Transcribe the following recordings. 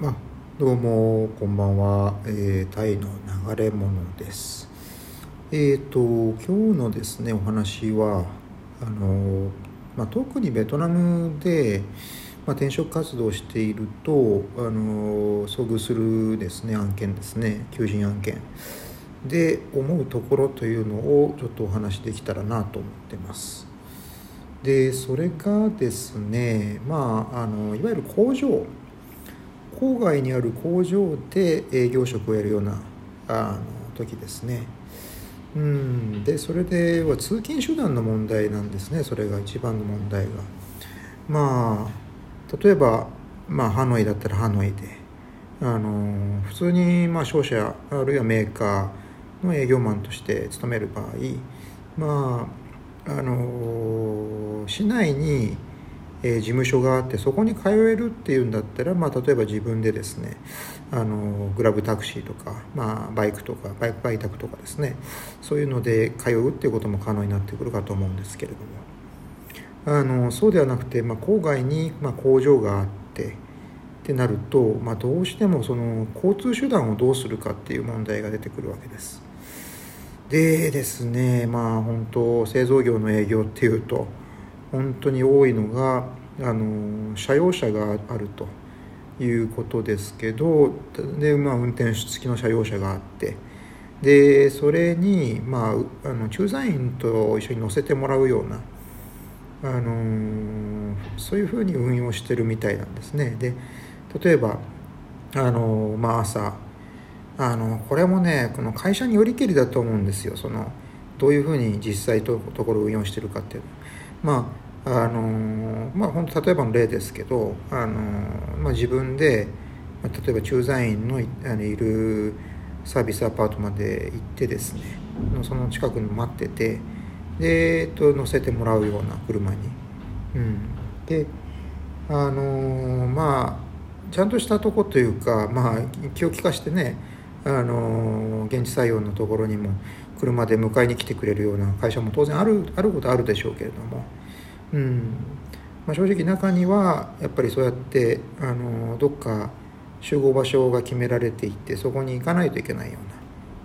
まあ、どうもこんばんは、えー、タイの流れ物です。えっ、と今日のですねお話はあのまあ、特にベトナムで、まあ、転職活動をしているとあの遭遇するですね案件ですね求人案件で思うところというのをちょっとお話しできたらなと思ってます。でそれがですねまああのいわゆる工場郊外にある工場で営業職をやるようなあの時ですね。うん。でそれでは通勤手段の問題なんですね。それが一番の問題が。まあ例えば、まあ、ハノイだったらハノイで。あの普通にまあ商社あるいはメーカーの営業マンとして勤める場合まああの市内にえ、事務所があってそこに通えるっていうんだったら、まあ、例えば自分でですねあのグラブタクシーとか、まあ、バイクとかバイク売託とかですねそういうので通うっていうことも可能になってくるかと思うんですけれどもあのそうではなくて、まあ、郊外に、ま、工場があってってなると、まあ、どうしてもその交通手段をどうするかっていう問題が出てくるわけです。でですねまあ本当製造業の営業っていうと本当に多いのがあの車用車があるということですけどで、まあ、運転手付きの車用車があってでそれに、まあ、あの駐在員と一緒に乗せてもらうようなあのそういうふうに運用してるみたいなんですね。で例えばあの、まあ、朝あのこれもねこの会社によりけりだと思うんですよ。そのどういうふうに実際とところを運用してるかっていうまああのまあ本当例えばの例ですけどあの、まあ、自分で例えば駐在員のあのいるサービスアパートまで行ってですねその近くに待っててで、えっと、乗せてもらうような車に。うん、であのまあちゃんとしたとこというか、まあ、気を利かしてねあの現地採用のところにも車で迎えに来てくれるような会社も当然あるあることあるでしょうけれども、うん。まあ、正直中にはやっぱりそうやってあのどっか集合場所が決められていてそこに行かないといけないよ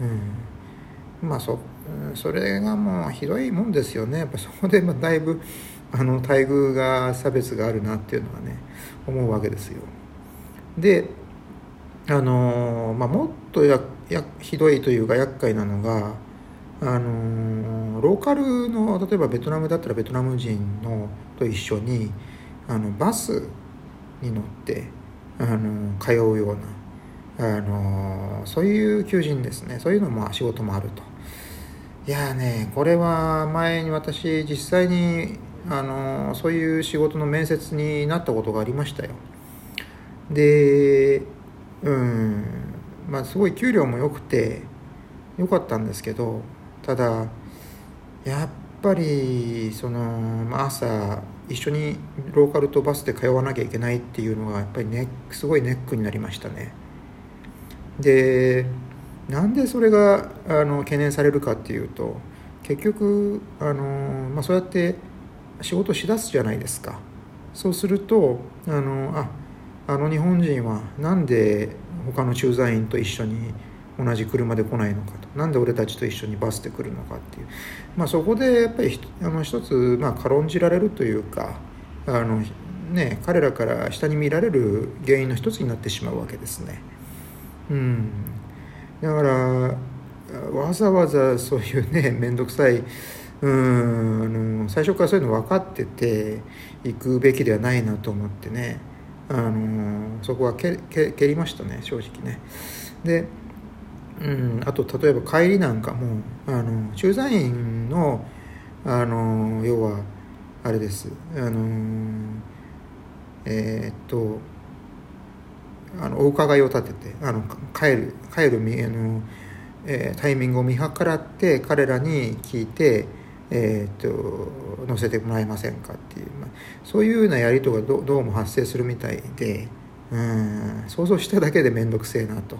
うな、うん、まあそそれがもうひどいもんですよね。やっぱそこでまだいぶあの待遇が差別があるなっていうのはね思うわけですよ。であのまあ、もっとややひどいというか厄介なのがあのローカルの例えばベトナムだったらベトナム人のと一緒にあのバスに乗ってあの通うようなあのそういう求人ですね。そういうのも仕事もあると。いやねこれは前に私実際にあのそういう仕事の面接になったことがありましたよ。でうんまあすごい給料も良くて良かったんですけどただやっぱりその朝一緒にローカルとバスで通わなきゃいけないっていうのがやっぱりねすごいネックになりましたね。でなんでそれがあの懸念されるかっていうと結局あの、まあ、そうやって仕事しだすじゃないですか。そうするとあのああの日本人はなんで他の駐在員と一緒に同じ車で来ないのかなんで俺たちと一緒にバスで来るのかっていう、まあ、そこでやっぱりあの一つ、まあ、軽んじられるというかあの、ね、彼らから下に見られる原因の一つになってしまうわけですね。うん、だからわざわざそういうね 面倒くさいうんあの最初からそういうの分かってて行くべきではないなと思ってねあのそこは蹴りましたね正直ね。でうん、あと例えば帰りなんかもあの駐在員のあの要はあれです。あのえー、っとあのお伺いを立ててあの帰る帰るあの、えー、タイミングを見計らって彼らに聞いて、えー、っと乗せてもらえませんかっていう、まあ、そういうようなやりとがどどうも発生するみたいでうん。想像しただけで面倒くせえなと。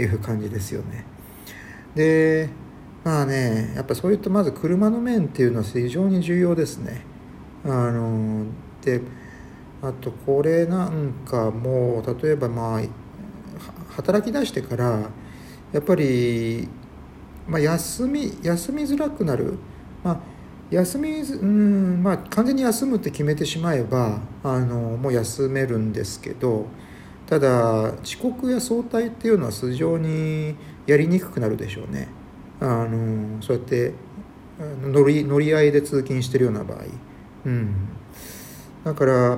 いう感じですよね。でまあねやっぱそういったまず車の面っていうのは非常に重要ですね。あのであとこれなんかも例えばまあ働き出してからやっぱり、まあ、休み休みづらくなる、まあ、休みうんまあ完全に休むって決めてしまえばあのもう休めるんですけどただ遅刻や早退っていうのは非常にやりにくくなるでしょうね。あのそうやって乗り乗り合いで通勤してるような場合、うん、だから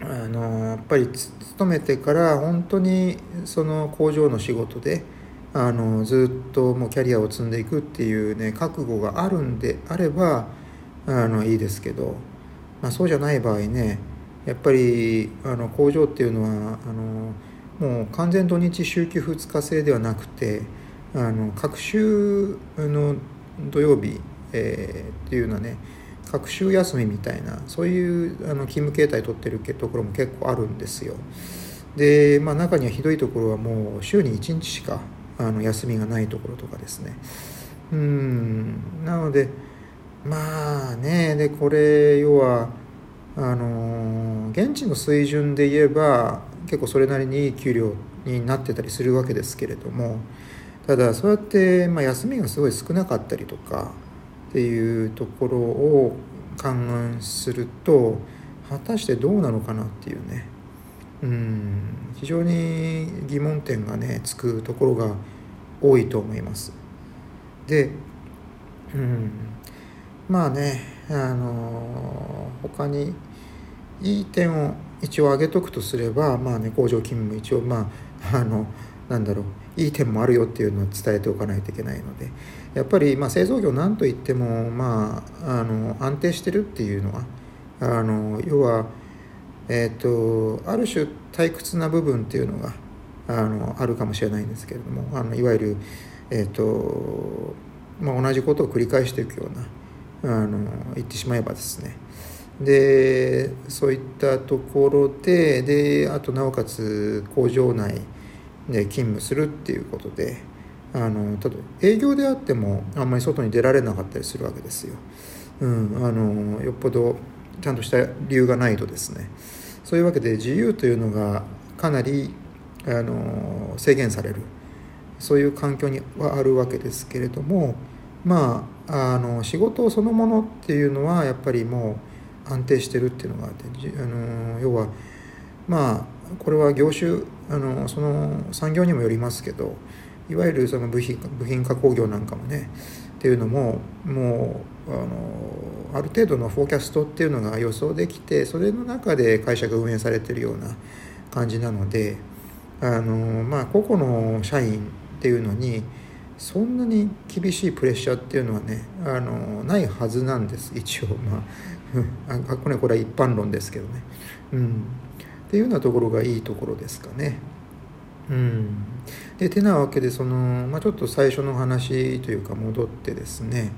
あのやっぱり勤めてから本当にその工場の仕事であのずっともうキャリアを積んでいくっていうね覚悟があるんであればあのいいですけど、まあ、そうじゃない場合ねやっぱりあの工場っていうのはあのもう完全土日週休2日制ではなくてあの各週の土曜日、えー、っていうのはね各週休みみたいなそういうあの勤務形態取ってるところも結構あるんですよ。で、まあ、中にはひどいところはもう週に1日しかあの休みがないところとかですね。うんなのでまあねでこれ要はあの現地の水準で言えば結構それなりにいい給料になってたりするわけですけれどもただそうやって、まあ、休みがすごい少なかったりとかっていうところを勘案すると果たしてどうなのかなっていうね。うん。非常に疑問点がねつくところが多いと思います。で、うん、まあねあの他にいい点を一応挙げとくとすればまあね工場勤務一応まああのなんだろういい点もあるよっていうのを伝えておかないといけないのでやっぱりまあ製造業なんといってもまああの安定してるっていうのはあの要はえっ、ー、とある種退屈な部分っていうのがあのあるかもしれないんですけれどもあのいわゆる、えーとまあ、同じことを繰り返していくようなあの言ってしまえばですねでそういったところでであとなおかつ工場内で勤務するっていうことであのただ営業であってもあんまり外に出られなかったりするわけですよ。うん、あのよっぽどちゃんとした理由がないとですねそういうわけで自由というのがかなりあの制限されるそういう環境にはあるわけですけれどもまああの仕事そのものっていうのはやっぱりもう安定してるっていうのがあってあの要はまあこれは業種あのその産業にもよりますけどいわゆるその部品部品加工業なんかもねっていうのももうあのある程度のフォーキャストっていうのが予想できてそれの中で会社が運営されてるような感じなのであのまあ個々の社員っていうのにそんなに厳しいプレッシャーっていうのはねあのないはずなんです一応。まああこれこれは一般論ですけどね、うん、っていうようなところがいいところですかね。うん、でてなわけでその、まあ、ちょっと最初の話というか戻ってですね、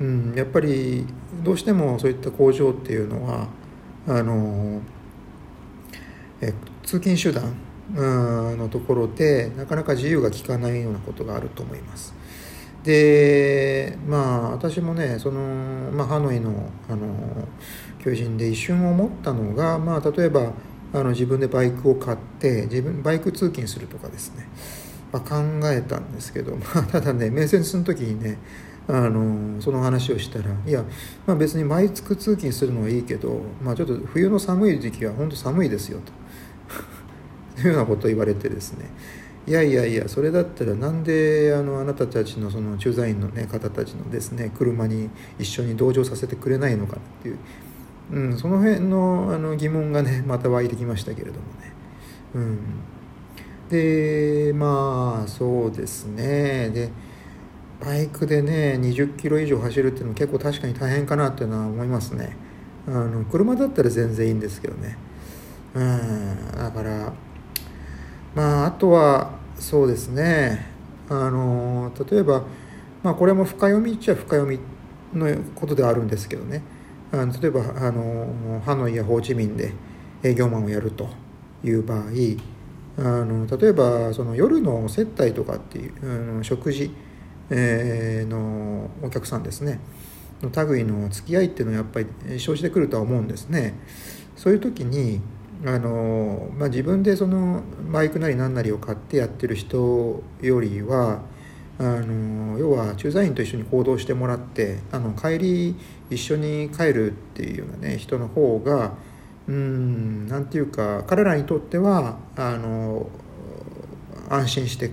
うん、やっぱりどうしてもそういった工場っていうのはあのえ通勤手段のところでなかなか自由が利かないようなことがあると思います。でまあ私もねその、まあ、ハノイのあの求人で一瞬思ったのが、まあ、例えばあの自分でバイクを買って自分バイク通勤するとかですね、まあ、考えたんですけど、まあ、ただね面接の時にねあのその話をしたらいや、まあ、別にバイク通勤するのはいいけど、まあ、ちょっと冬の寒い時期は本当寒いですよと。いうようなことを言われてですねいやいやいやそれだったらなんであのあなたたちのその駐在員の、ね、方たちのですね車に一緒に同乗させてくれないのかっていう、うん、その辺のあの疑問がねまた湧いてきましたけれどもね。うん、でまあそうですねでバイクでね20キロ以上走るっていうのも結構確かに大変かなっていうのは思いますね。あの車だったら全然いいんですけどね。うん、だからまああとはそうですね。あの例えば、まあ、これも深読みっちゃ深読みのことではあるんですけどね。あの例えばあのハノイやホーチミンで営業マンをやるという場合あの例えばその夜の接待とかっていうあの食事、えー、のお客さんですね。の類の付き合いっていうのはやっぱり生じてくるとは思うんですね。そういう時にあの、まあ、自分でそのバイクなり何なりを買ってやってる人よりはあの要は駐在員と一緒に行動してもらってあの帰り一緒に帰るっていうようなね人の方がうんなんていうか彼らにとってはあの安心して、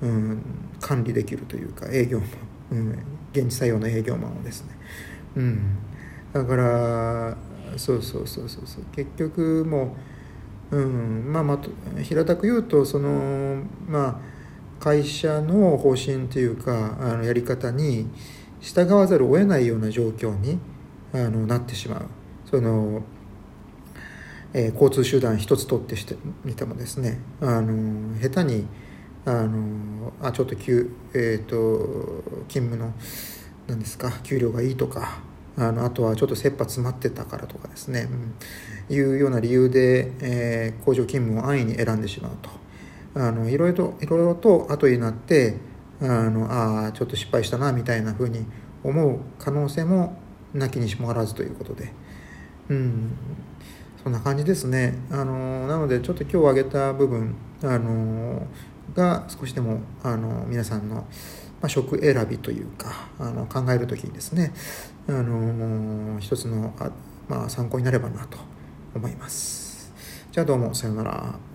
うん、管理できるというか営業も、うん、現地採用の営業マンをですね、うん、だからそうそうそうそうそう。結局もう、うん、まあまあ平たく言うとそのまあ会社の方針というかあのやり方に従わざるを得ないような状況にあのなってしまう。その、えー、交通手段一つ取ってしてみてもですねあの下手にあのあちょっと、えーと、勤務の何ですか給料がいいとかあのあとはちょっと切羽詰まってたからとかですね、うん、いうような理由で、えー、工場勤務を安易に選んでしまうと。あのいろいろといろいろと後になってあのあちょっと失敗したなみたいなふうに思う可能性もなきにしもあらずということで、うん、そんな感じですね。あのなのでちょっと今日挙げた部分あのが少しでもあの皆さんの、まあ、職選びというかあの考える時にですねあの一つのあ、まあ、参考になればなと思います。じゃあどうもさようなら。